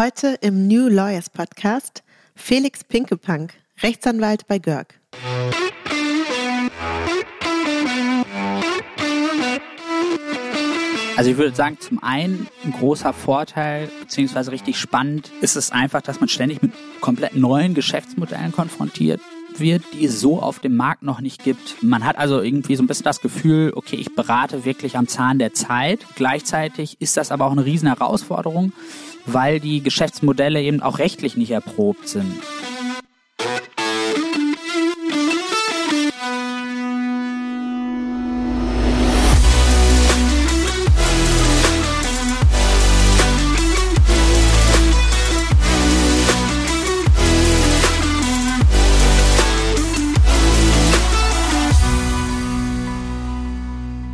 Heute im New Lawyers Podcast Felix Pinkepunk, Rechtsanwalt bei Görg. Also ich würde sagen, zum einen ein großer Vorteil, beziehungsweise richtig spannend, ist es einfach, dass man ständig mit komplett neuen Geschäftsmodellen konfrontiert wird, die es so auf dem Markt noch nicht gibt. Man hat also irgendwie so ein bisschen das Gefühl, okay, ich berate wirklich am Zahn der Zeit. Gleichzeitig ist das aber auch eine riesen Herausforderung, weil die Geschäftsmodelle eben auch rechtlich nicht erprobt sind.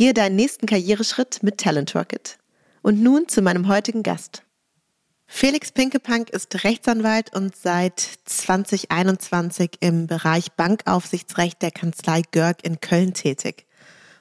Gehe deinen nächsten Karriereschritt mit Talent Rocket. Und nun zu meinem heutigen Gast. Felix Pinkepunk ist Rechtsanwalt und seit 2021 im Bereich Bankaufsichtsrecht der Kanzlei Görg in Köln tätig.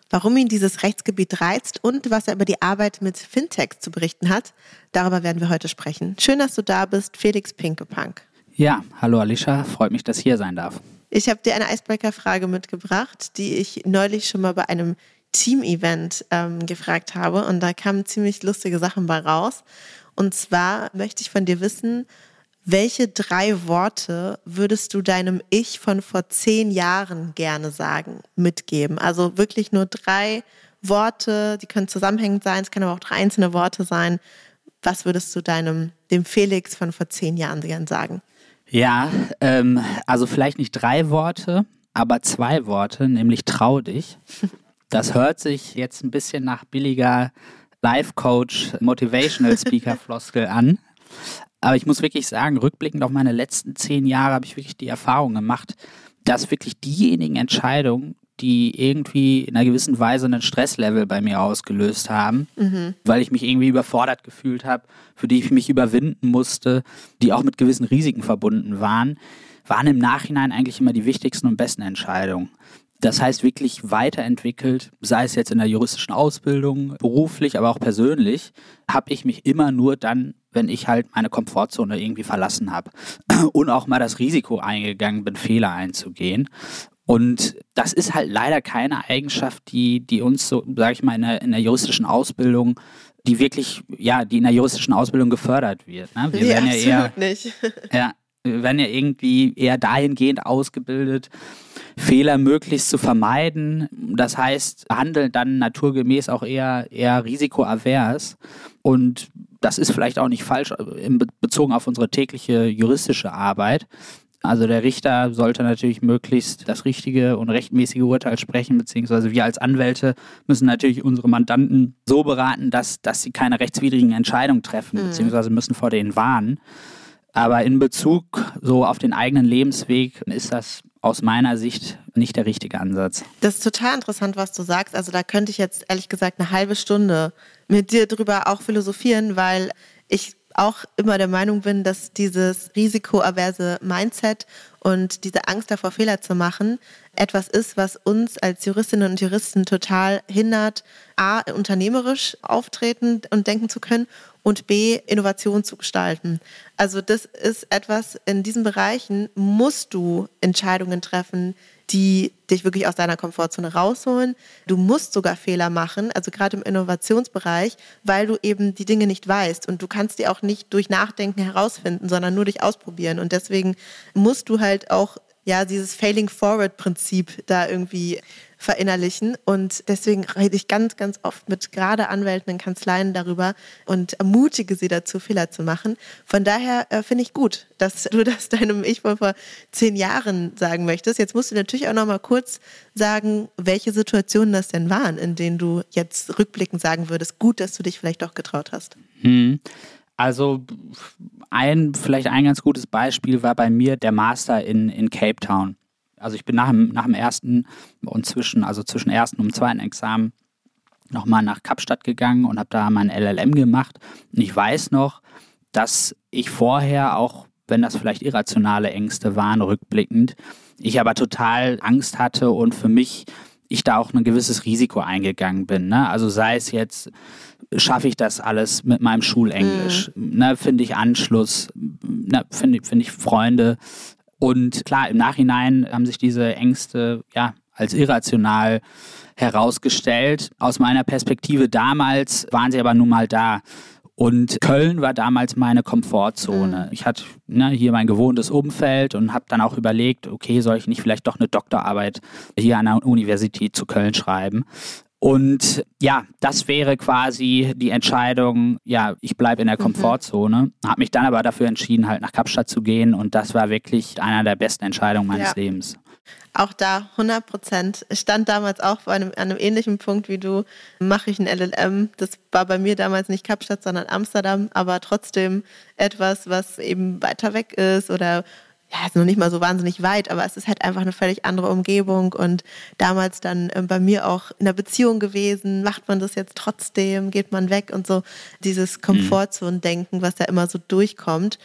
Warum ihn dieses Rechtsgebiet reizt und was er über die Arbeit mit Fintechs zu berichten hat, darüber werden wir heute sprechen. Schön, dass du da bist, Felix Pinkepunk. Ja, hallo Alicia, freut mich, dass ich hier sein darf. Ich habe dir eine Icebreaker-Frage mitgebracht, die ich neulich schon mal bei einem Team-Event ähm, gefragt habe und da kamen ziemlich lustige Sachen bei raus. Und zwar möchte ich von dir wissen, welche drei Worte würdest du deinem Ich von vor zehn Jahren gerne sagen, mitgeben? Also wirklich nur drei Worte, die können zusammenhängend sein, es können aber auch drei einzelne Worte sein. Was würdest du deinem, dem Felix von vor zehn Jahren gerne sagen? Ja, ähm, also vielleicht nicht drei Worte, aber zwei Worte, nämlich trau dich. Das hört sich jetzt ein bisschen nach billiger Life-Coach, Motivational Speaker-Floskel an. Aber ich muss wirklich sagen, rückblickend auf meine letzten zehn Jahre habe ich wirklich die Erfahrung gemacht, dass wirklich diejenigen Entscheidungen, die irgendwie in einer gewissen Weise einen Stresslevel bei mir ausgelöst haben, mhm. weil ich mich irgendwie überfordert gefühlt habe, für die ich mich überwinden musste, die auch mit gewissen Risiken verbunden waren, waren im Nachhinein eigentlich immer die wichtigsten und besten Entscheidungen. Das heißt wirklich weiterentwickelt, sei es jetzt in der juristischen Ausbildung, beruflich, aber auch persönlich, habe ich mich immer nur dann, wenn ich halt meine Komfortzone irgendwie verlassen habe und auch mal das Risiko eingegangen bin, Fehler einzugehen. Und das ist halt leider keine Eigenschaft, die, die uns so, sage ich mal, in der, in der juristischen Ausbildung die wirklich, ja, die in der juristischen Ausbildung gefördert wird. Ne? Wir nee, werden ja eher, nicht. ja, wir werden ja irgendwie eher dahingehend ausgebildet, Fehler möglichst zu vermeiden. Das heißt, handeln dann naturgemäß auch eher, eher risikoavers. Und das ist vielleicht auch nicht falsch bezogen auf unsere tägliche juristische Arbeit. Also der Richter sollte natürlich möglichst das richtige und rechtmäßige Urteil sprechen, beziehungsweise wir als Anwälte müssen natürlich unsere Mandanten so beraten, dass, dass sie keine rechtswidrigen Entscheidungen treffen, mhm. beziehungsweise müssen vor denen warnen. Aber in Bezug so auf den eigenen Lebensweg ist das aus meiner Sicht nicht der richtige Ansatz. Das ist total interessant, was du sagst. Also da könnte ich jetzt ehrlich gesagt eine halbe Stunde mit dir drüber auch philosophieren, weil ich auch immer der Meinung bin, dass dieses risikoaverse Mindset und diese Angst davor, Fehler zu machen, etwas ist, was uns als Juristinnen und Juristen total hindert, a, unternehmerisch auftreten und denken zu können und B, Innovation zu gestalten. Also das ist etwas, in diesen Bereichen musst du Entscheidungen treffen, die dich wirklich aus deiner Komfortzone rausholen. Du musst sogar Fehler machen, also gerade im Innovationsbereich, weil du eben die Dinge nicht weißt und du kannst die auch nicht durch Nachdenken herausfinden, sondern nur durch Ausprobieren. Und deswegen musst du halt auch ja dieses Failing Forward Prinzip da irgendwie verinnerlichen. Und deswegen rede ich ganz, ganz oft mit gerade Anwälten in Kanzleien darüber und ermutige sie dazu, Fehler zu machen. Von daher äh, finde ich gut, dass du das deinem Ich von vor zehn Jahren sagen möchtest. Jetzt musst du natürlich auch noch mal kurz sagen, welche Situationen das denn waren, in denen du jetzt rückblickend sagen würdest, gut, dass du dich vielleicht doch getraut hast. Hm. Also ein, vielleicht ein ganz gutes Beispiel war bei mir der Master in, in Cape Town. Also ich bin nach dem, nach dem ersten und zwischen, also zwischen ersten und zweiten Examen nochmal nach Kapstadt gegangen und habe da mein LLM gemacht. Und ich weiß noch, dass ich vorher auch, wenn das vielleicht irrationale Ängste waren, rückblickend, ich aber total Angst hatte und für mich ich da auch ein gewisses Risiko eingegangen bin. Ne? Also sei es jetzt, schaffe ich das alles mit meinem Schulenglisch? Mhm. Ne, finde ich Anschluss? Ne, finde find ich Freunde? Und klar, im Nachhinein haben sich diese Ängste ja als irrational herausgestellt. Aus meiner Perspektive damals waren sie aber nun mal da. Und Köln war damals meine Komfortzone. Mhm. Ich hatte ne, hier mein gewohntes Umfeld und habe dann auch überlegt, okay, soll ich nicht vielleicht doch eine Doktorarbeit hier an der Universität zu Köln schreiben? Und ja, das wäre quasi die Entscheidung, ja, ich bleibe in der mhm. Komfortzone. Habe mich dann aber dafür entschieden, halt nach Kapstadt zu gehen und das war wirklich einer der besten Entscheidungen meines ja. Lebens. Auch da 100 Prozent. Ich stand damals auch vor einem, an einem ähnlichen Punkt wie du. Mache ich ein LLM? Das war bei mir damals nicht Kapstadt, sondern Amsterdam, aber trotzdem etwas, was eben weiter weg ist oder ja, ist noch nicht mal so wahnsinnig weit, aber es ist halt einfach eine völlig andere Umgebung und damals dann äh, bei mir auch in der Beziehung gewesen. Macht man das jetzt trotzdem? Geht man weg und so? Dieses mhm. Komfortzone-Denken, was da immer so durchkommt.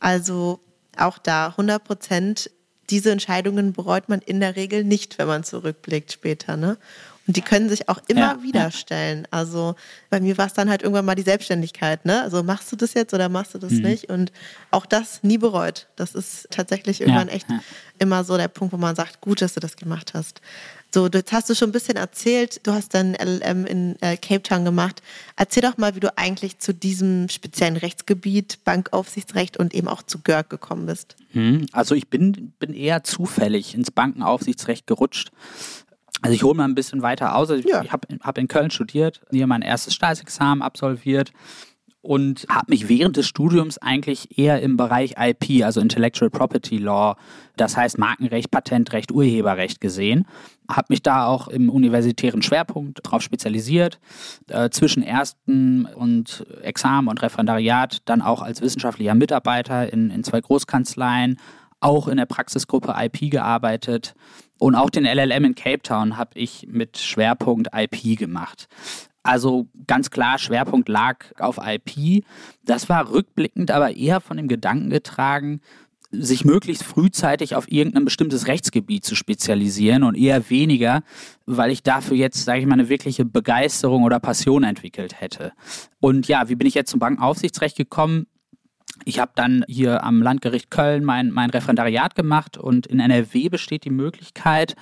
Also auch da 100 Prozent diese Entscheidungen bereut man in der Regel nicht, wenn man zurückblickt später. Ne? Und die können sich auch immer ja, wieder stellen. Also bei mir war es dann halt irgendwann mal die Selbstständigkeit. Ne? Also machst du das jetzt oder machst du das mhm. nicht? Und auch das nie bereut. Das ist tatsächlich irgendwann ja, echt ja. immer so der Punkt, wo man sagt, gut, dass du das gemacht hast. So, jetzt hast du schon ein bisschen erzählt, du hast dann LLM in äh, Cape Town gemacht. Erzähl doch mal, wie du eigentlich zu diesem speziellen Rechtsgebiet, Bankaufsichtsrecht und eben auch zu GERG gekommen bist. Hm, also ich bin, bin eher zufällig ins Bankenaufsichtsrecht gerutscht. Also ich hole mal ein bisschen weiter aus. Also ich ja. habe hab in Köln studiert, hier mein erstes Staatsexamen absolviert und habe mich während des Studiums eigentlich eher im Bereich IP, also Intellectual Property Law, das heißt Markenrecht, Patentrecht, Urheberrecht gesehen. Habe mich da auch im universitären Schwerpunkt drauf spezialisiert, äh, zwischen ersten und Examen und Referendariat dann auch als wissenschaftlicher Mitarbeiter in, in zwei Großkanzleien, auch in der Praxisgruppe IP gearbeitet und auch den LLM in Cape Town habe ich mit Schwerpunkt IP gemacht. Also ganz klar, Schwerpunkt lag auf IP. Das war rückblickend aber eher von dem Gedanken getragen, sich möglichst frühzeitig auf irgendein bestimmtes Rechtsgebiet zu spezialisieren und eher weniger, weil ich dafür jetzt, sage ich mal, eine wirkliche Begeisterung oder Passion entwickelt hätte. Und ja, wie bin ich jetzt zum Bankenaufsichtsrecht gekommen? Ich habe dann hier am Landgericht Köln mein, mein Referendariat gemacht und in NRW besteht die Möglichkeit,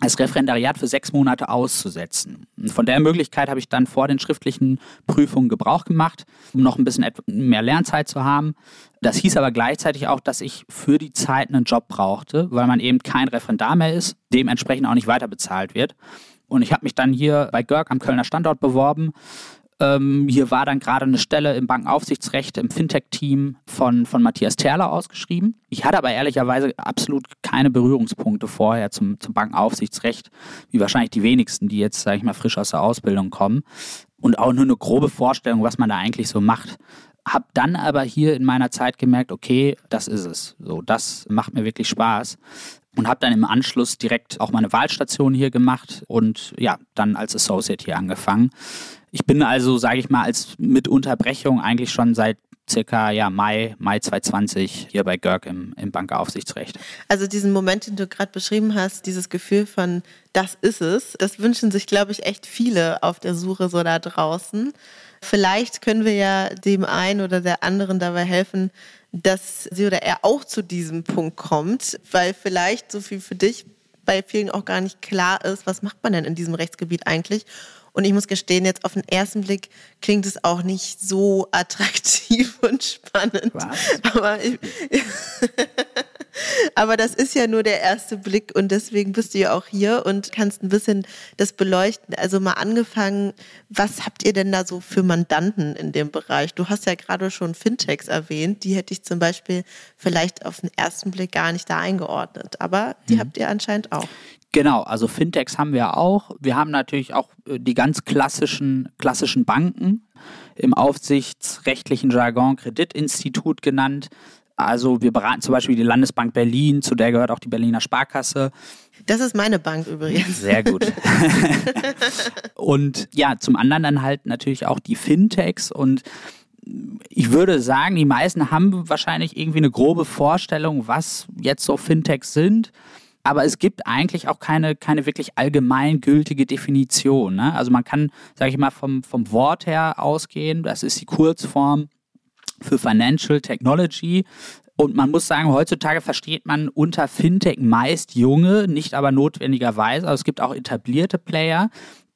das Referendariat für sechs Monate auszusetzen. Und von der Möglichkeit habe ich dann vor den schriftlichen Prüfungen Gebrauch gemacht, um noch ein bisschen mehr Lernzeit zu haben. Das hieß aber gleichzeitig auch, dass ich für die Zeit einen Job brauchte, weil man eben kein Referendar mehr ist, dementsprechend auch nicht weiter bezahlt wird. Und ich habe mich dann hier bei Görg am Kölner Standort beworben, ähm, hier war dann gerade eine Stelle im Bankenaufsichtsrecht im Fintech-Team von, von Matthias Terler ausgeschrieben. Ich hatte aber ehrlicherweise absolut keine Berührungspunkte vorher zum, zum Bankenaufsichtsrecht, wie wahrscheinlich die wenigsten, die jetzt, sage ich mal, frisch aus der Ausbildung kommen. Und auch nur eine grobe Vorstellung, was man da eigentlich so macht. Hab dann aber hier in meiner Zeit gemerkt, okay, das ist es. So, das macht mir wirklich Spaß und habe dann im Anschluss direkt auch meine Wahlstation hier gemacht und ja, dann als Associate hier angefangen. Ich bin also, sage ich mal, als mit Unterbrechung eigentlich schon seit circa ja, Mai, Mai 2020 hier bei Görg im, im Bankaufsichtsrecht. Also diesen Moment, den du gerade beschrieben hast, dieses Gefühl von, das ist es, das wünschen sich, glaube ich, echt viele auf der Suche so da draußen. Vielleicht können wir ja dem einen oder der anderen dabei helfen, dass sie oder er auch zu diesem Punkt kommt, weil vielleicht so viel für dich bei vielen auch gar nicht klar ist, was macht man denn in diesem Rechtsgebiet eigentlich und ich muss gestehen, jetzt auf den ersten Blick klingt es auch nicht so attraktiv und spannend. Was? Aber, ich, aber das ist ja nur der erste Blick und deswegen bist du ja auch hier und kannst ein bisschen das beleuchten. Also mal angefangen, was habt ihr denn da so für Mandanten in dem Bereich? Du hast ja gerade schon Fintechs erwähnt, die hätte ich zum Beispiel vielleicht auf den ersten Blick gar nicht da eingeordnet, aber die mhm. habt ihr anscheinend auch. Genau, also Fintechs haben wir auch. Wir haben natürlich auch äh, die ganz klassischen, klassischen Banken im aufsichtsrechtlichen Jargon Kreditinstitut genannt. Also wir beraten zum Beispiel die Landesbank Berlin, zu der gehört auch die Berliner Sparkasse. Das ist meine Bank übrigens. Sehr gut. und ja, zum anderen dann halt natürlich auch die Fintechs und ich würde sagen, die meisten haben wahrscheinlich irgendwie eine grobe Vorstellung, was jetzt so Fintechs sind. Aber es gibt eigentlich auch keine, keine wirklich allgemeingültige Definition. Ne? Also man kann, sage ich mal, vom, vom Wort her ausgehen. Das ist die Kurzform für Financial Technology. Und man muss sagen, heutzutage versteht man unter Fintech meist junge, nicht aber notwendigerweise. Also es gibt auch etablierte Player,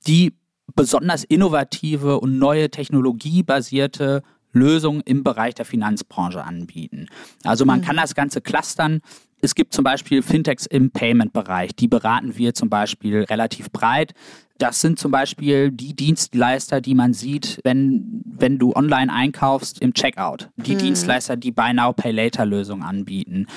die besonders innovative und neue technologiebasierte Lösungen im Bereich der Finanzbranche anbieten. Also man mhm. kann das Ganze clustern. Es gibt zum Beispiel Fintechs im Payment-Bereich. Die beraten wir zum Beispiel relativ breit. Das sind zum Beispiel die Dienstleister, die man sieht, wenn, wenn du online einkaufst im Checkout. Die mhm. Dienstleister, die Buy Now, Pay Later Lösungen anbieten.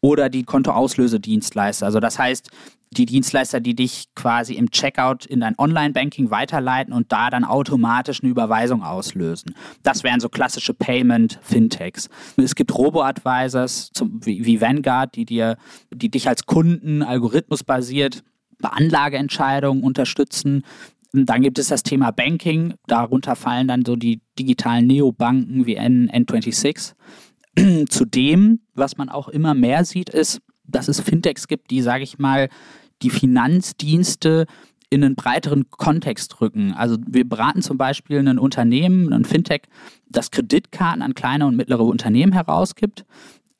Oder die Kontoauslösedienstleister. Also das heißt, die Dienstleister, die dich quasi im Checkout in dein Online-Banking weiterleiten und da dann automatisch eine Überweisung auslösen. Das wären so klassische Payment-Fintechs. Es gibt Robo-Advisors wie, Vanguard, die dir, die dich als Kunden algorithmusbasiert bei Anlageentscheidungen unterstützen. Dann gibt es das Thema Banking. Darunter fallen dann so die digitalen Neobanken wie N N26. Zudem, was man auch immer mehr sieht, ist, dass es Fintechs gibt, die, sage ich mal, die Finanzdienste in einen breiteren Kontext rücken. Also wir beraten zum Beispiel ein Unternehmen, ein Fintech, das Kreditkarten an kleine und mittlere Unternehmen herausgibt,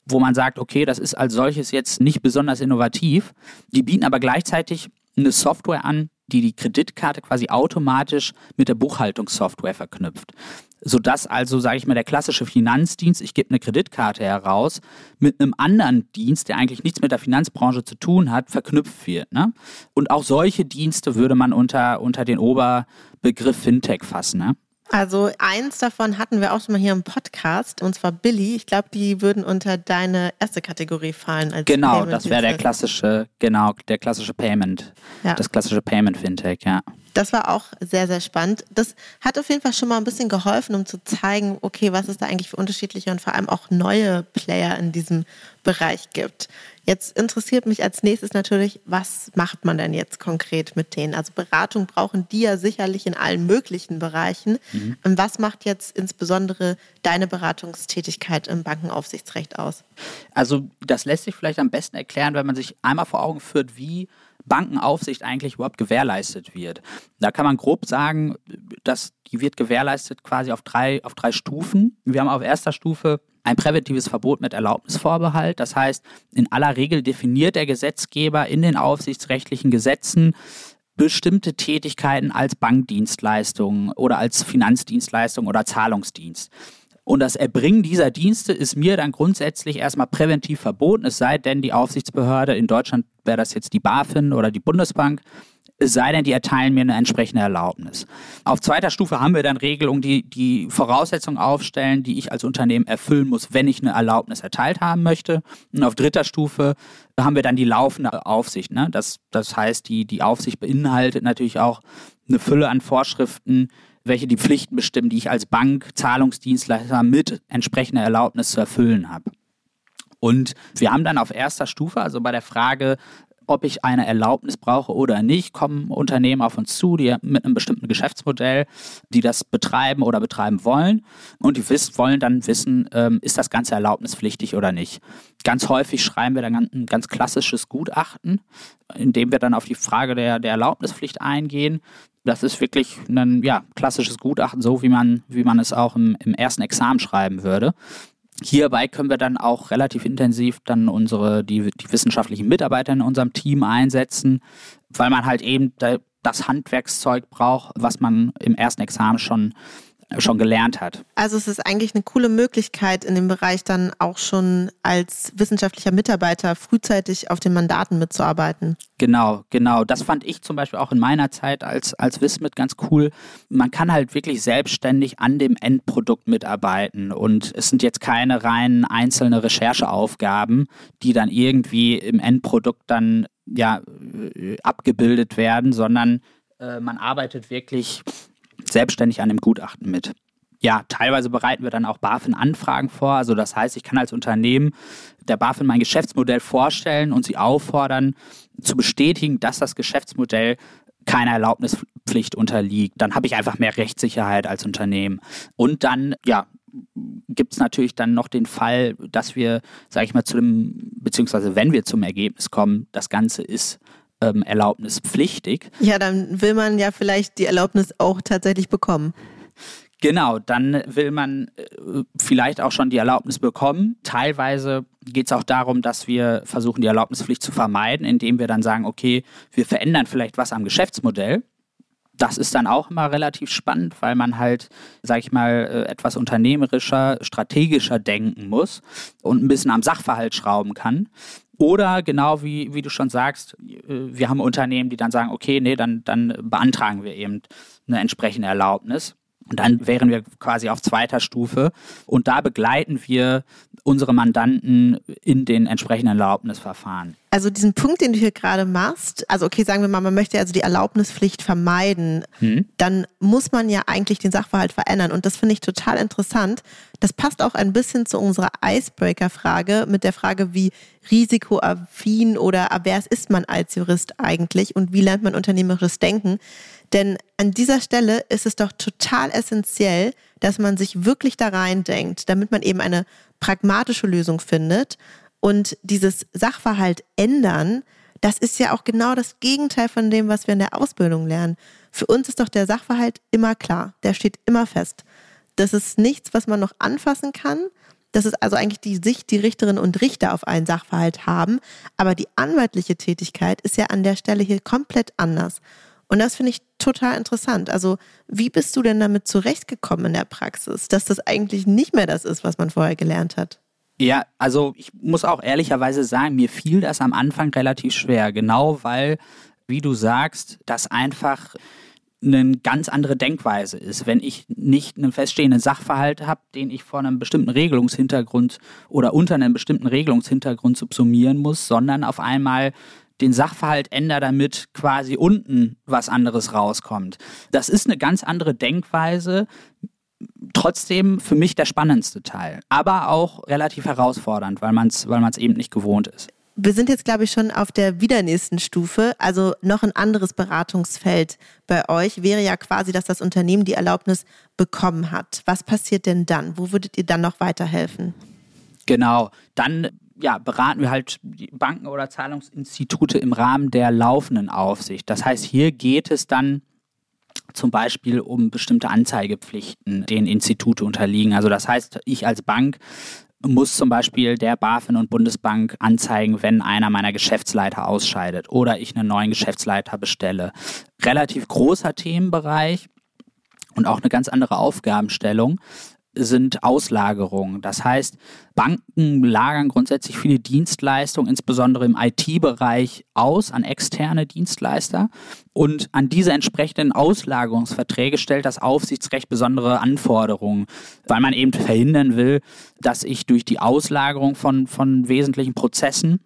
wo man sagt, okay, das ist als solches jetzt nicht besonders innovativ. Die bieten aber gleichzeitig eine Software an, die die Kreditkarte quasi automatisch mit der Buchhaltungssoftware verknüpft. Sodass also, sage ich mal, der klassische Finanzdienst, ich gebe eine Kreditkarte heraus, mit einem anderen Dienst, der eigentlich nichts mit der Finanzbranche zu tun hat, verknüpft wird. Ne? Und auch solche Dienste würde man unter, unter den Oberbegriff Fintech fassen. Ne? Also eins davon hatten wir auch schon mal hier im Podcast, und zwar Billy. Ich glaube, die würden unter deine erste Kategorie fallen. Als genau, Payment das wäre der klassische, genau, der klassische Payment, ja. das klassische Payment Fintech, ja. Das war auch sehr, sehr spannend. Das hat auf jeden Fall schon mal ein bisschen geholfen, um zu zeigen, okay, was es da eigentlich für unterschiedliche und vor allem auch neue Player in diesem Bereich gibt. Jetzt interessiert mich als nächstes natürlich, was macht man denn jetzt konkret mit denen? Also Beratung brauchen die ja sicherlich in allen möglichen Bereichen. Mhm. Was macht jetzt insbesondere deine Beratungstätigkeit im Bankenaufsichtsrecht aus? Also das lässt sich vielleicht am besten erklären, wenn man sich einmal vor Augen führt, wie Bankenaufsicht eigentlich überhaupt gewährleistet wird. Da kann man grob sagen, dass die wird gewährleistet quasi auf drei, auf drei Stufen. Wir haben auf erster Stufe ein präventives Verbot mit Erlaubnisvorbehalt. Das heißt, in aller Regel definiert der Gesetzgeber in den aufsichtsrechtlichen Gesetzen bestimmte Tätigkeiten als Bankdienstleistung oder als Finanzdienstleistung oder Zahlungsdienst. Und das Erbringen dieser Dienste ist mir dann grundsätzlich erstmal präventiv verboten, es sei denn, die Aufsichtsbehörde, in Deutschland wäre das jetzt die BaFin oder die Bundesbank, es sei denn, die erteilen mir eine entsprechende Erlaubnis. Auf zweiter Stufe haben wir dann Regelungen, die die Voraussetzungen aufstellen, die ich als Unternehmen erfüllen muss, wenn ich eine Erlaubnis erteilt haben möchte. Und auf dritter Stufe haben wir dann die laufende Aufsicht. Ne? Das, das heißt, die, die Aufsicht beinhaltet natürlich auch eine Fülle an Vorschriften, welche die Pflichten bestimmen, die ich als Bank, Zahlungsdienstleister mit entsprechender Erlaubnis zu erfüllen habe. Und wir haben dann auf erster Stufe, also bei der Frage, ob ich eine Erlaubnis brauche oder nicht, kommen Unternehmen auf uns zu, die mit einem bestimmten Geschäftsmodell, die das betreiben oder betreiben wollen. Und die wissen, wollen dann wissen, ähm, ist das Ganze erlaubnispflichtig oder nicht. Ganz häufig schreiben wir dann ein ganz klassisches Gutachten, in dem wir dann auf die Frage der, der Erlaubnispflicht eingehen. Das ist wirklich ein ja, klassisches Gutachten, so wie man, wie man es auch im, im ersten Examen schreiben würde. Hierbei können wir dann auch relativ intensiv dann unsere, die, die wissenschaftlichen Mitarbeiter in unserem Team einsetzen, weil man halt eben das Handwerkszeug braucht, was man im ersten Examen schon schon gelernt hat. Also es ist eigentlich eine coole Möglichkeit, in dem Bereich dann auch schon als wissenschaftlicher Mitarbeiter frühzeitig auf den Mandaten mitzuarbeiten. Genau, genau. Das fand ich zum Beispiel auch in meiner Zeit als, als Wismit ganz cool. Man kann halt wirklich selbstständig an dem Endprodukt mitarbeiten und es sind jetzt keine rein einzelne Rechercheaufgaben, die dann irgendwie im Endprodukt dann ja, äh, abgebildet werden, sondern äh, man arbeitet wirklich selbstständig an dem Gutachten mit. Ja, teilweise bereiten wir dann auch BaFin-Anfragen vor. Also das heißt, ich kann als Unternehmen der BaFin mein Geschäftsmodell vorstellen und sie auffordern, zu bestätigen, dass das Geschäftsmodell keiner Erlaubnispflicht unterliegt. Dann habe ich einfach mehr Rechtssicherheit als Unternehmen. Und dann, ja, gibt es natürlich dann noch den Fall, dass wir, sage ich mal, zu dem, beziehungsweise wenn wir zum Ergebnis kommen, das Ganze ist ähm, erlaubnispflichtig. Ja, dann will man ja vielleicht die Erlaubnis auch tatsächlich bekommen. Genau, dann will man äh, vielleicht auch schon die Erlaubnis bekommen. Teilweise geht es auch darum, dass wir versuchen, die Erlaubnispflicht zu vermeiden, indem wir dann sagen, okay, wir verändern vielleicht was am Geschäftsmodell. Das ist dann auch immer relativ spannend, weil man halt, sag ich mal, äh, etwas unternehmerischer, strategischer denken muss und ein bisschen am Sachverhalt schrauben kann. Oder genau wie, wie du schon sagst, äh, wir haben Unternehmen, die dann sagen, okay, nee, dann, dann beantragen wir eben eine entsprechende Erlaubnis. Und dann wären wir quasi auf zweiter Stufe. Und da begleiten wir unsere Mandanten in den entsprechenden Erlaubnisverfahren. Also diesen Punkt, den du hier gerade machst, also okay, sagen wir mal, man möchte also die Erlaubnispflicht vermeiden, hm. dann muss man ja eigentlich den Sachverhalt verändern. Und das finde ich total interessant. Das passt auch ein bisschen zu unserer Icebreaker-Frage mit der Frage, wie risikoaffin oder avers ist man als Jurist eigentlich und wie lernt man unternehmerisches Denken. Denn an dieser Stelle ist es doch total essentiell, dass man sich wirklich da reindenkt, damit man eben eine pragmatische Lösung findet. Und dieses Sachverhalt ändern, das ist ja auch genau das Gegenteil von dem, was wir in der Ausbildung lernen. Für uns ist doch der Sachverhalt immer klar, der steht immer fest. Das ist nichts, was man noch anfassen kann. Das ist also eigentlich die Sicht, die Richterinnen und Richter auf einen Sachverhalt haben. Aber die anwaltliche Tätigkeit ist ja an der Stelle hier komplett anders. Und das finde ich total interessant. Also, wie bist du denn damit zurechtgekommen in der Praxis, dass das eigentlich nicht mehr das ist, was man vorher gelernt hat? Ja, also ich muss auch ehrlicherweise sagen, mir fiel das am Anfang relativ schwer, genau weil, wie du sagst, das einfach eine ganz andere Denkweise ist. Wenn ich nicht einen feststehenden Sachverhalt habe, den ich vor einem bestimmten Regelungshintergrund oder unter einem bestimmten Regelungshintergrund subsumieren muss, sondern auf einmal den Sachverhalt ändere, damit quasi unten was anderes rauskommt. Das ist eine ganz andere Denkweise. Trotzdem für mich der spannendste Teil, aber auch relativ herausfordernd, weil man es weil eben nicht gewohnt ist. Wir sind jetzt, glaube ich, schon auf der wieder nächsten Stufe. Also noch ein anderes Beratungsfeld bei euch wäre ja quasi, dass das Unternehmen die Erlaubnis bekommen hat. Was passiert denn dann? Wo würdet ihr dann noch weiterhelfen? Genau, dann ja, beraten wir halt Banken oder Zahlungsinstitute im Rahmen der laufenden Aufsicht. Das heißt, hier geht es dann zum Beispiel um bestimmte Anzeigepflichten, denen Institute unterliegen. Also das heißt, ich als Bank muss zum Beispiel der BaFin und Bundesbank anzeigen, wenn einer meiner Geschäftsleiter ausscheidet oder ich einen neuen Geschäftsleiter bestelle. Relativ großer Themenbereich und auch eine ganz andere Aufgabenstellung sind Auslagerungen. Das heißt, Banken lagern grundsätzlich viele Dienstleistungen, insbesondere im IT-Bereich, aus an externe Dienstleister. Und an diese entsprechenden Auslagerungsverträge stellt das Aufsichtsrecht besondere Anforderungen, weil man eben verhindern will, dass ich durch die Auslagerung von, von wesentlichen Prozessen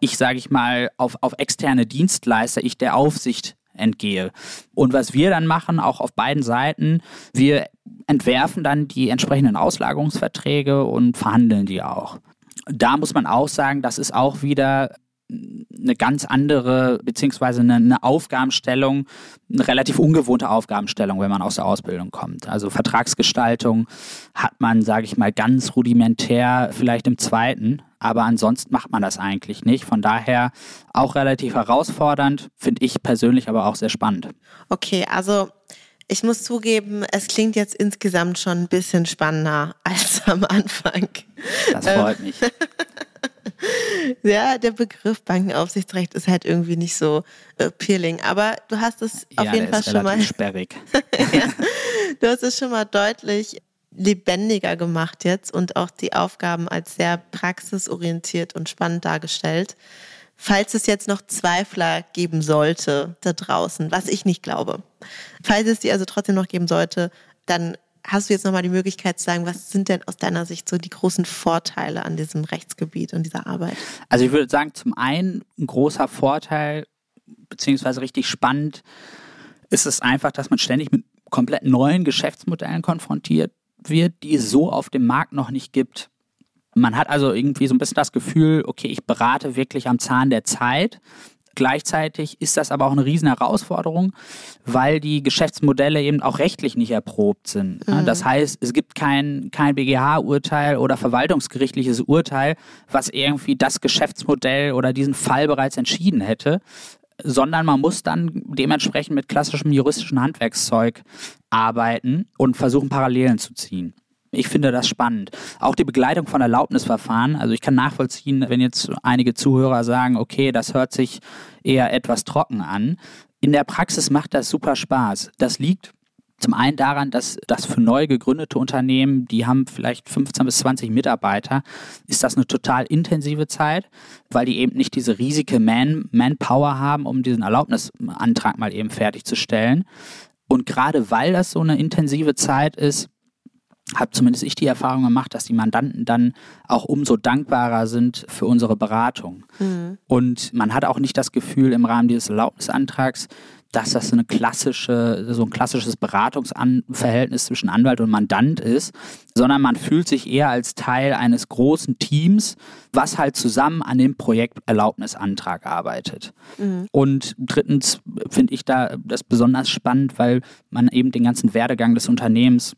ich sage ich mal, auf, auf externe Dienstleister, ich der Aufsicht entgehe. Und was wir dann machen, auch auf beiden Seiten, wir entwerfen dann die entsprechenden Auslagerungsverträge und verhandeln die auch. Da muss man auch sagen, das ist auch wieder eine ganz andere, beziehungsweise eine, eine, Aufgabenstellung, eine relativ ungewohnte Aufgabenstellung, wenn man aus der Ausbildung kommt. Also Vertragsgestaltung hat man, sage ich mal, ganz rudimentär vielleicht im zweiten, aber ansonsten macht man das eigentlich nicht. Von daher auch relativ herausfordernd, finde ich persönlich aber auch sehr spannend. Okay, also ich muss zugeben, es klingt jetzt insgesamt schon ein bisschen spannender als am Anfang. Das freut mich. ja, der Begriff Bankenaufsichtsrecht ist halt irgendwie nicht so appealing. Aber du hast es auf ja, jeden Fall schon mal. sperrig. ja, du hast es schon mal deutlich lebendiger gemacht jetzt und auch die Aufgaben als sehr praxisorientiert und spannend dargestellt. Falls es jetzt noch Zweifler geben sollte da draußen, was ich nicht glaube, falls es die also trotzdem noch geben sollte, dann hast du jetzt nochmal die Möglichkeit zu sagen, was sind denn aus deiner Sicht so die großen Vorteile an diesem Rechtsgebiet und dieser Arbeit? Also ich würde sagen, zum einen ein großer Vorteil, beziehungsweise richtig spannend, ist es einfach, dass man ständig mit komplett neuen Geschäftsmodellen konfrontiert wird, die es so auf dem Markt noch nicht gibt. Man hat also irgendwie so ein bisschen das Gefühl, okay, ich berate wirklich am Zahn der Zeit. Gleichzeitig ist das aber auch eine riesen Herausforderung, weil die Geschäftsmodelle eben auch rechtlich nicht erprobt sind. Mhm. Das heißt, es gibt kein, kein BGH-Urteil oder verwaltungsgerichtliches Urteil, was irgendwie das Geschäftsmodell oder diesen Fall bereits entschieden hätte, sondern man muss dann dementsprechend mit klassischem juristischen Handwerkszeug arbeiten und versuchen, Parallelen zu ziehen. Ich finde das spannend. Auch die Begleitung von Erlaubnisverfahren. Also ich kann nachvollziehen, wenn jetzt einige Zuhörer sagen, okay, das hört sich eher etwas trocken an. In der Praxis macht das super Spaß. Das liegt zum einen daran, dass das für neu gegründete Unternehmen, die haben vielleicht 15 bis 20 Mitarbeiter, ist das eine total intensive Zeit, weil die eben nicht diese riesige Man Manpower haben, um diesen Erlaubnisantrag mal eben fertigzustellen. Und gerade weil das so eine intensive Zeit ist, habe zumindest ich die Erfahrung gemacht, dass die Mandanten dann auch umso dankbarer sind für unsere Beratung. Mhm. Und man hat auch nicht das Gefühl im Rahmen dieses Erlaubnisantrags, dass das eine klassische, so ein klassisches Beratungsverhältnis zwischen Anwalt und Mandant ist, sondern man fühlt sich eher als Teil eines großen Teams, was halt zusammen an dem Projekt Erlaubnisantrag arbeitet. Mhm. Und drittens finde ich da das besonders spannend, weil man eben den ganzen Werdegang des Unternehmens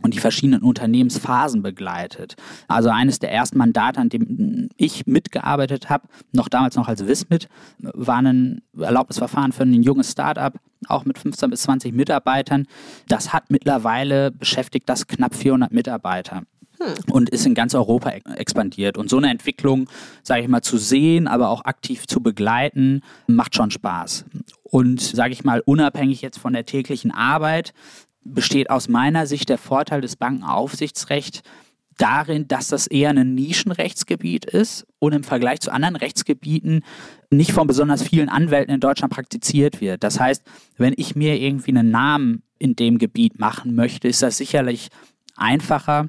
und die verschiedenen Unternehmensphasen begleitet. Also eines der ersten Mandate, an dem ich mitgearbeitet habe, noch damals noch als Wismit, war ein Erlaubnisverfahren für ein junges Startup, auch mit 15 bis 20 Mitarbeitern. Das hat mittlerweile beschäftigt das knapp 400 Mitarbeiter hm. und ist in ganz Europa expandiert. Und so eine Entwicklung, sage ich mal, zu sehen, aber auch aktiv zu begleiten, macht schon Spaß. Und sage ich mal, unabhängig jetzt von der täglichen Arbeit, besteht aus meiner Sicht der Vorteil des Bankenaufsichtsrechts darin, dass das eher ein Nischenrechtsgebiet ist und im Vergleich zu anderen Rechtsgebieten nicht von besonders vielen Anwälten in Deutschland praktiziert wird. Das heißt, wenn ich mir irgendwie einen Namen in dem Gebiet machen möchte, ist das sicherlich einfacher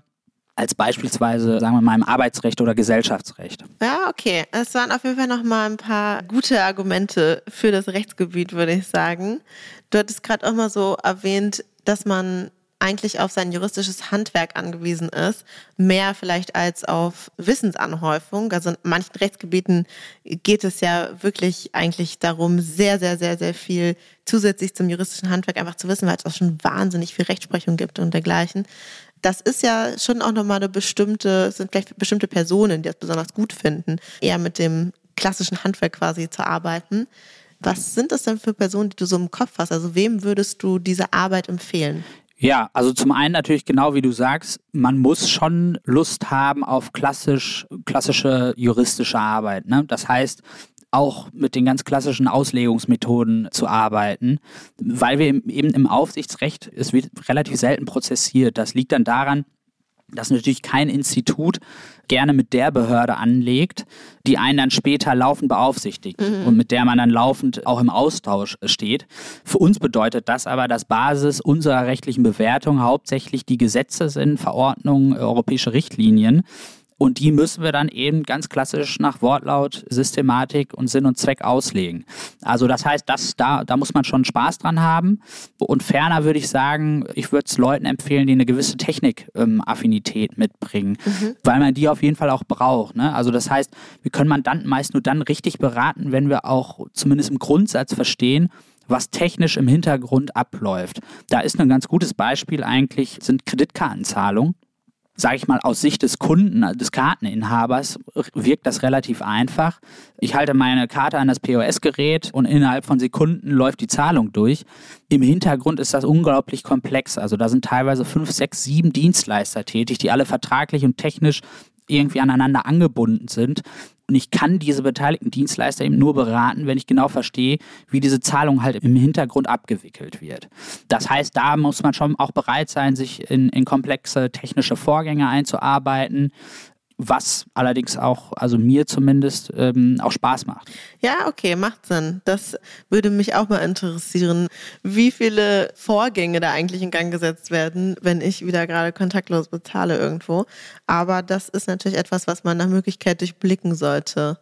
als beispielsweise, sagen wir mal, im Arbeitsrecht oder Gesellschaftsrecht. Ja, okay. Es waren auf jeden Fall noch mal ein paar gute Argumente für das Rechtsgebiet, würde ich sagen. Du hattest gerade auch mal so erwähnt, dass man eigentlich auf sein juristisches Handwerk angewiesen ist, mehr vielleicht als auf Wissensanhäufung. Also in manchen Rechtsgebieten geht es ja wirklich eigentlich darum, sehr, sehr, sehr, sehr viel zusätzlich zum juristischen Handwerk einfach zu wissen, weil es auch schon wahnsinnig viel Rechtsprechung gibt und dergleichen. Das ist ja schon auch nochmal eine bestimmte, sind vielleicht bestimmte Personen, die das besonders gut finden, eher mit dem klassischen Handwerk quasi zu arbeiten. Was sind das denn für Personen, die du so im Kopf hast? Also wem würdest du diese Arbeit empfehlen? Ja, also zum einen natürlich genau wie du sagst, man muss schon Lust haben auf klassisch, klassische juristische Arbeit. Ne? Das heißt, auch mit den ganz klassischen Auslegungsmethoden zu arbeiten, weil wir eben im Aufsichtsrecht, es wird relativ selten prozessiert. Das liegt dann daran, dass natürlich kein Institut gerne mit der Behörde anlegt, die einen dann später laufend beaufsichtigt mhm. und mit der man dann laufend auch im Austausch steht. Für uns bedeutet das aber, dass Basis unserer rechtlichen Bewertung hauptsächlich die Gesetze sind, Verordnungen, europäische Richtlinien und die müssen wir dann eben ganz klassisch nach Wortlaut, Systematik und Sinn und Zweck auslegen. Also das heißt, das, da, da muss man schon Spaß dran haben. Und ferner würde ich sagen, ich würde es Leuten empfehlen, die eine gewisse Technikaffinität ähm, mitbringen, mhm. weil man die auf jeden Fall auch braucht. Ne? Also das heißt, wir können Mandanten meist nur dann richtig beraten, wenn wir auch zumindest im Grundsatz verstehen, was technisch im Hintergrund abläuft. Da ist ein ganz gutes Beispiel eigentlich, sind Kreditkartenzahlungen sage ich mal, aus Sicht des Kunden, des Karteninhabers, wirkt das relativ einfach. Ich halte meine Karte an das POS-Gerät und innerhalb von Sekunden läuft die Zahlung durch. Im Hintergrund ist das unglaublich komplex. Also da sind teilweise fünf, sechs, sieben Dienstleister tätig, die alle vertraglich und technisch irgendwie aneinander angebunden sind. Und ich kann diese beteiligten Dienstleister eben nur beraten, wenn ich genau verstehe, wie diese Zahlung halt im Hintergrund abgewickelt wird. Das heißt, da muss man schon auch bereit sein, sich in, in komplexe technische Vorgänge einzuarbeiten. Was allerdings auch, also mir zumindest, ähm, auch Spaß macht. Ja, okay, macht Sinn. Das würde mich auch mal interessieren, wie viele Vorgänge da eigentlich in Gang gesetzt werden, wenn ich wieder gerade kontaktlos bezahle irgendwo. Aber das ist natürlich etwas, was man nach Möglichkeit durchblicken sollte.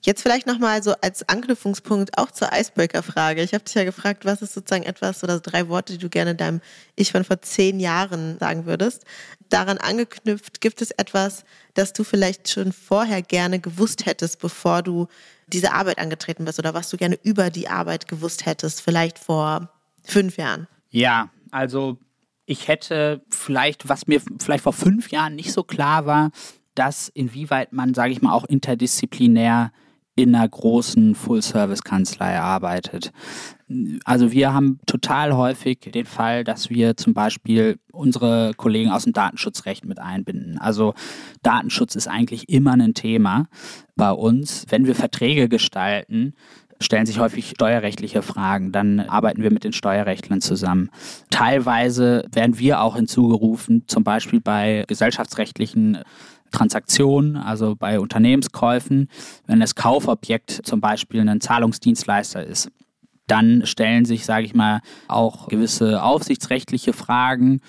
Jetzt vielleicht nochmal so als Anknüpfungspunkt auch zur Icebreaker-Frage. Ich habe dich ja gefragt, was ist sozusagen etwas oder drei Worte, die du gerne deinem Ich von vor zehn Jahren sagen würdest. Daran angeknüpft, gibt es etwas, das du vielleicht schon vorher gerne gewusst hättest, bevor du diese Arbeit angetreten bist oder was du gerne über die Arbeit gewusst hättest, vielleicht vor fünf Jahren? Ja, also ich hätte vielleicht, was mir vielleicht vor fünf Jahren nicht so klar war, dass inwieweit man, sage ich mal, auch interdisziplinär in einer großen Full-Service-Kanzlei arbeitet. Also wir haben total häufig den Fall, dass wir zum Beispiel unsere Kollegen aus dem Datenschutzrecht mit einbinden. Also Datenschutz ist eigentlich immer ein Thema bei uns. Wenn wir Verträge gestalten, stellen sich häufig steuerrechtliche Fragen. Dann arbeiten wir mit den Steuerrechtlern zusammen. Teilweise werden wir auch hinzugerufen, zum Beispiel bei gesellschaftsrechtlichen Transaktionen, also bei Unternehmenskäufen, wenn das Kaufobjekt zum Beispiel ein Zahlungsdienstleister ist. Dann stellen sich, sage ich mal, auch gewisse aufsichtsrechtliche Fragen.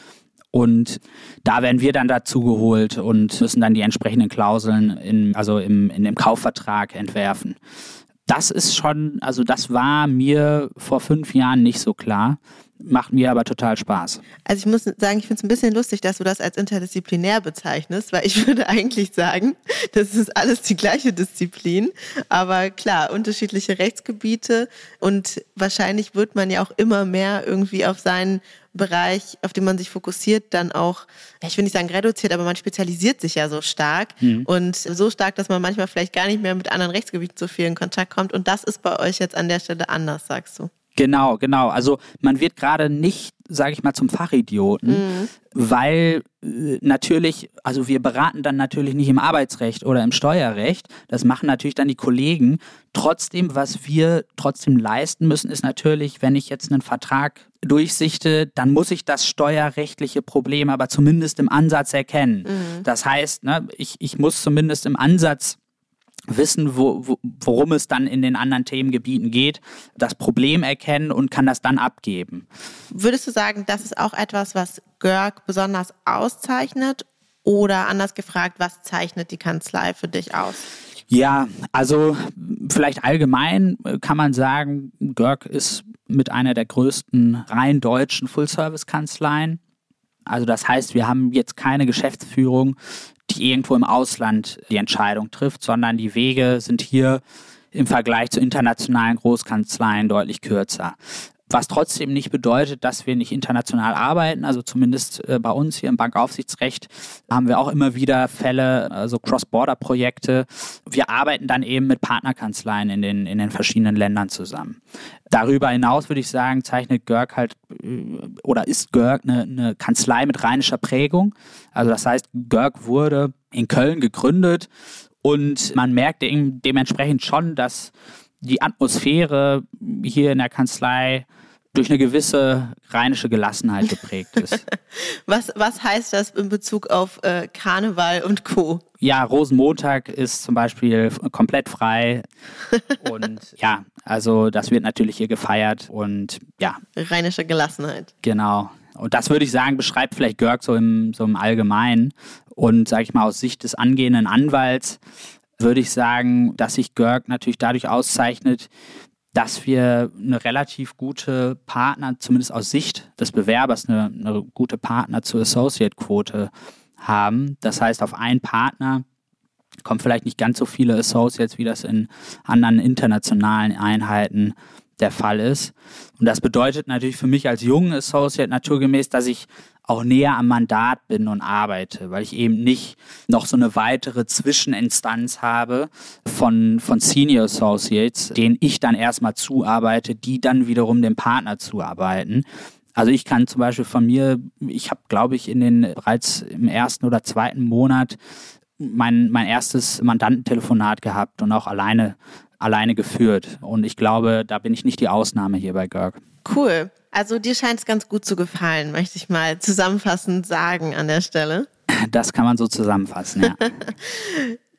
Und da werden wir dann dazu geholt und müssen dann die entsprechenden Klauseln in, also im, in dem Kaufvertrag entwerfen. Das ist schon, also das war mir vor fünf Jahren nicht so klar macht mir aber total Spaß. Also ich muss sagen, ich finde es ein bisschen lustig, dass du das als interdisziplinär bezeichnest, weil ich würde eigentlich sagen, das ist alles die gleiche Disziplin. Aber klar, unterschiedliche Rechtsgebiete und wahrscheinlich wird man ja auch immer mehr irgendwie auf seinen Bereich, auf den man sich fokussiert, dann auch, ich will nicht sagen reduziert, aber man spezialisiert sich ja so stark mhm. und so stark, dass man manchmal vielleicht gar nicht mehr mit anderen Rechtsgebieten so viel in Kontakt kommt. Und das ist bei euch jetzt an der Stelle anders, sagst du. Genau, genau. Also man wird gerade nicht, sage ich mal, zum Fachidioten, mhm. weil äh, natürlich, also wir beraten dann natürlich nicht im Arbeitsrecht oder im Steuerrecht. Das machen natürlich dann die Kollegen. Trotzdem, was wir trotzdem leisten müssen, ist natürlich, wenn ich jetzt einen Vertrag durchsichte, dann muss ich das steuerrechtliche Problem aber zumindest im Ansatz erkennen. Mhm. Das heißt, ne, ich, ich muss zumindest im Ansatz wissen, wo, wo, worum es dann in den anderen Themengebieten geht, das Problem erkennen und kann das dann abgeben. Würdest du sagen, das ist auch etwas, was Görg besonders auszeichnet? Oder anders gefragt, was zeichnet die Kanzlei für dich aus? Ja, also vielleicht allgemein kann man sagen, Görg ist mit einer der größten rein deutschen Full-Service-Kanzleien. Also das heißt, wir haben jetzt keine Geschäftsführung, die irgendwo im Ausland die Entscheidung trifft, sondern die Wege sind hier im Vergleich zu internationalen Großkanzleien deutlich kürzer. Was trotzdem nicht bedeutet, dass wir nicht international arbeiten. Also zumindest äh, bei uns hier im Bankaufsichtsrecht haben wir auch immer wieder Fälle, also Cross-Border-Projekte. Wir arbeiten dann eben mit Partnerkanzleien in den, in den verschiedenen Ländern zusammen. Darüber hinaus würde ich sagen, zeichnet Görg halt äh, oder ist Görg eine, eine Kanzlei mit rheinischer Prägung. Also das heißt, Görg wurde in Köln gegründet und man merkt dementsprechend schon, dass die Atmosphäre hier in der Kanzlei durch eine gewisse rheinische Gelassenheit geprägt ist. was, was heißt das in Bezug auf äh, Karneval und Co.? Ja, Rosenmontag ist zum Beispiel komplett frei. und ja, also das wird natürlich hier gefeiert und ja. Rheinische Gelassenheit. Genau. Und das würde ich sagen, beschreibt vielleicht Görg so im, so im Allgemeinen. Und sage ich mal, aus Sicht des angehenden Anwalts würde ich sagen, dass sich Görg natürlich dadurch auszeichnet, dass wir eine relativ gute Partner, zumindest aus Sicht des Bewerbers, eine, eine gute Partner zur Associate-Quote haben. Das heißt, auf einen Partner kommen vielleicht nicht ganz so viele Associates, wie das in anderen internationalen Einheiten der Fall ist. Und das bedeutet natürlich für mich als jungen Associate naturgemäß, dass ich auch näher am Mandat bin und arbeite, weil ich eben nicht noch so eine weitere Zwischeninstanz habe von, von Senior Associates, denen ich dann erstmal zuarbeite, die dann wiederum dem Partner zuarbeiten. Also ich kann zum Beispiel von mir, ich habe, glaube ich, in den bereits im ersten oder zweiten Monat mein, mein erstes Mandantentelefonat gehabt und auch alleine, alleine geführt. Und ich glaube, da bin ich nicht die Ausnahme hier bei Görg. Cool. Also dir scheint es ganz gut zu gefallen, möchte ich mal zusammenfassend sagen an der Stelle. Das kann man so zusammenfassen, ja.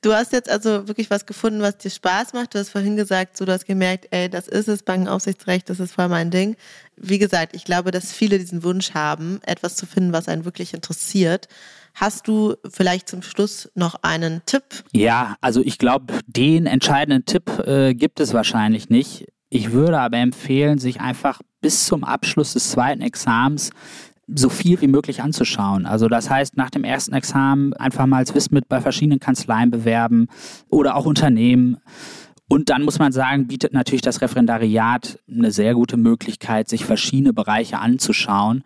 Du hast jetzt also wirklich was gefunden, was dir Spaß macht. Du hast vorhin gesagt, so, du hast gemerkt, ey, das ist es, Bankenaufsichtsrecht, das ist voll mein Ding. Wie gesagt, ich glaube, dass viele diesen Wunsch haben, etwas zu finden, was einen wirklich interessiert. Hast du vielleicht zum Schluss noch einen Tipp? Ja, also ich glaube, den entscheidenden Tipp äh, gibt es wahrscheinlich nicht. Ich würde aber empfehlen, sich einfach bis zum Abschluss des zweiten Examens so viel wie möglich anzuschauen. Also das heißt, nach dem ersten Examen einfach mal als Wissen mit bei verschiedenen Kanzleien bewerben oder auch Unternehmen. Und dann muss man sagen, bietet natürlich das Referendariat eine sehr gute Möglichkeit, sich verschiedene Bereiche anzuschauen,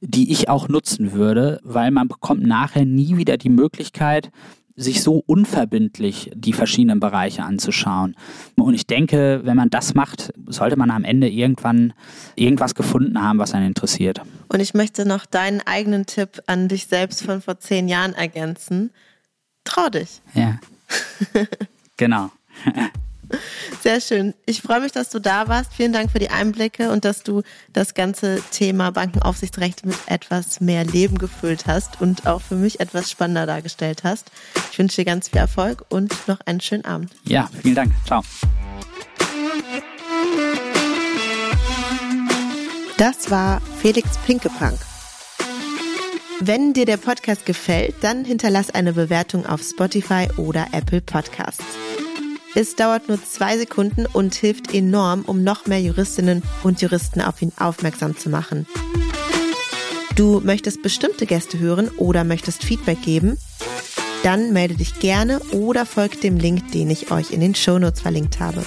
die ich auch nutzen würde, weil man bekommt nachher nie wieder die Möglichkeit, sich so unverbindlich die verschiedenen Bereiche anzuschauen. Und ich denke, wenn man das macht, sollte man am Ende irgendwann irgendwas gefunden haben, was einen interessiert. Und ich möchte noch deinen eigenen Tipp an dich selbst von vor zehn Jahren ergänzen. Trau dich. Ja. genau. Sehr schön. Ich freue mich, dass du da warst. Vielen Dank für die Einblicke und dass du das ganze Thema Bankenaufsichtsrecht mit etwas mehr Leben gefüllt hast und auch für mich etwas spannender dargestellt hast. Ich wünsche dir ganz viel Erfolg und noch einen schönen Abend. Ja, vielen Dank. Ciao. Das war Felix Pinkepunk. Wenn dir der Podcast gefällt, dann hinterlass eine Bewertung auf Spotify oder Apple Podcasts. Es dauert nur zwei Sekunden und hilft enorm, um noch mehr Juristinnen und Juristen auf ihn aufmerksam zu machen. Du möchtest bestimmte Gäste hören oder möchtest Feedback geben? Dann melde dich gerne oder folgt dem Link, den ich euch in den Shownotes verlinkt habe.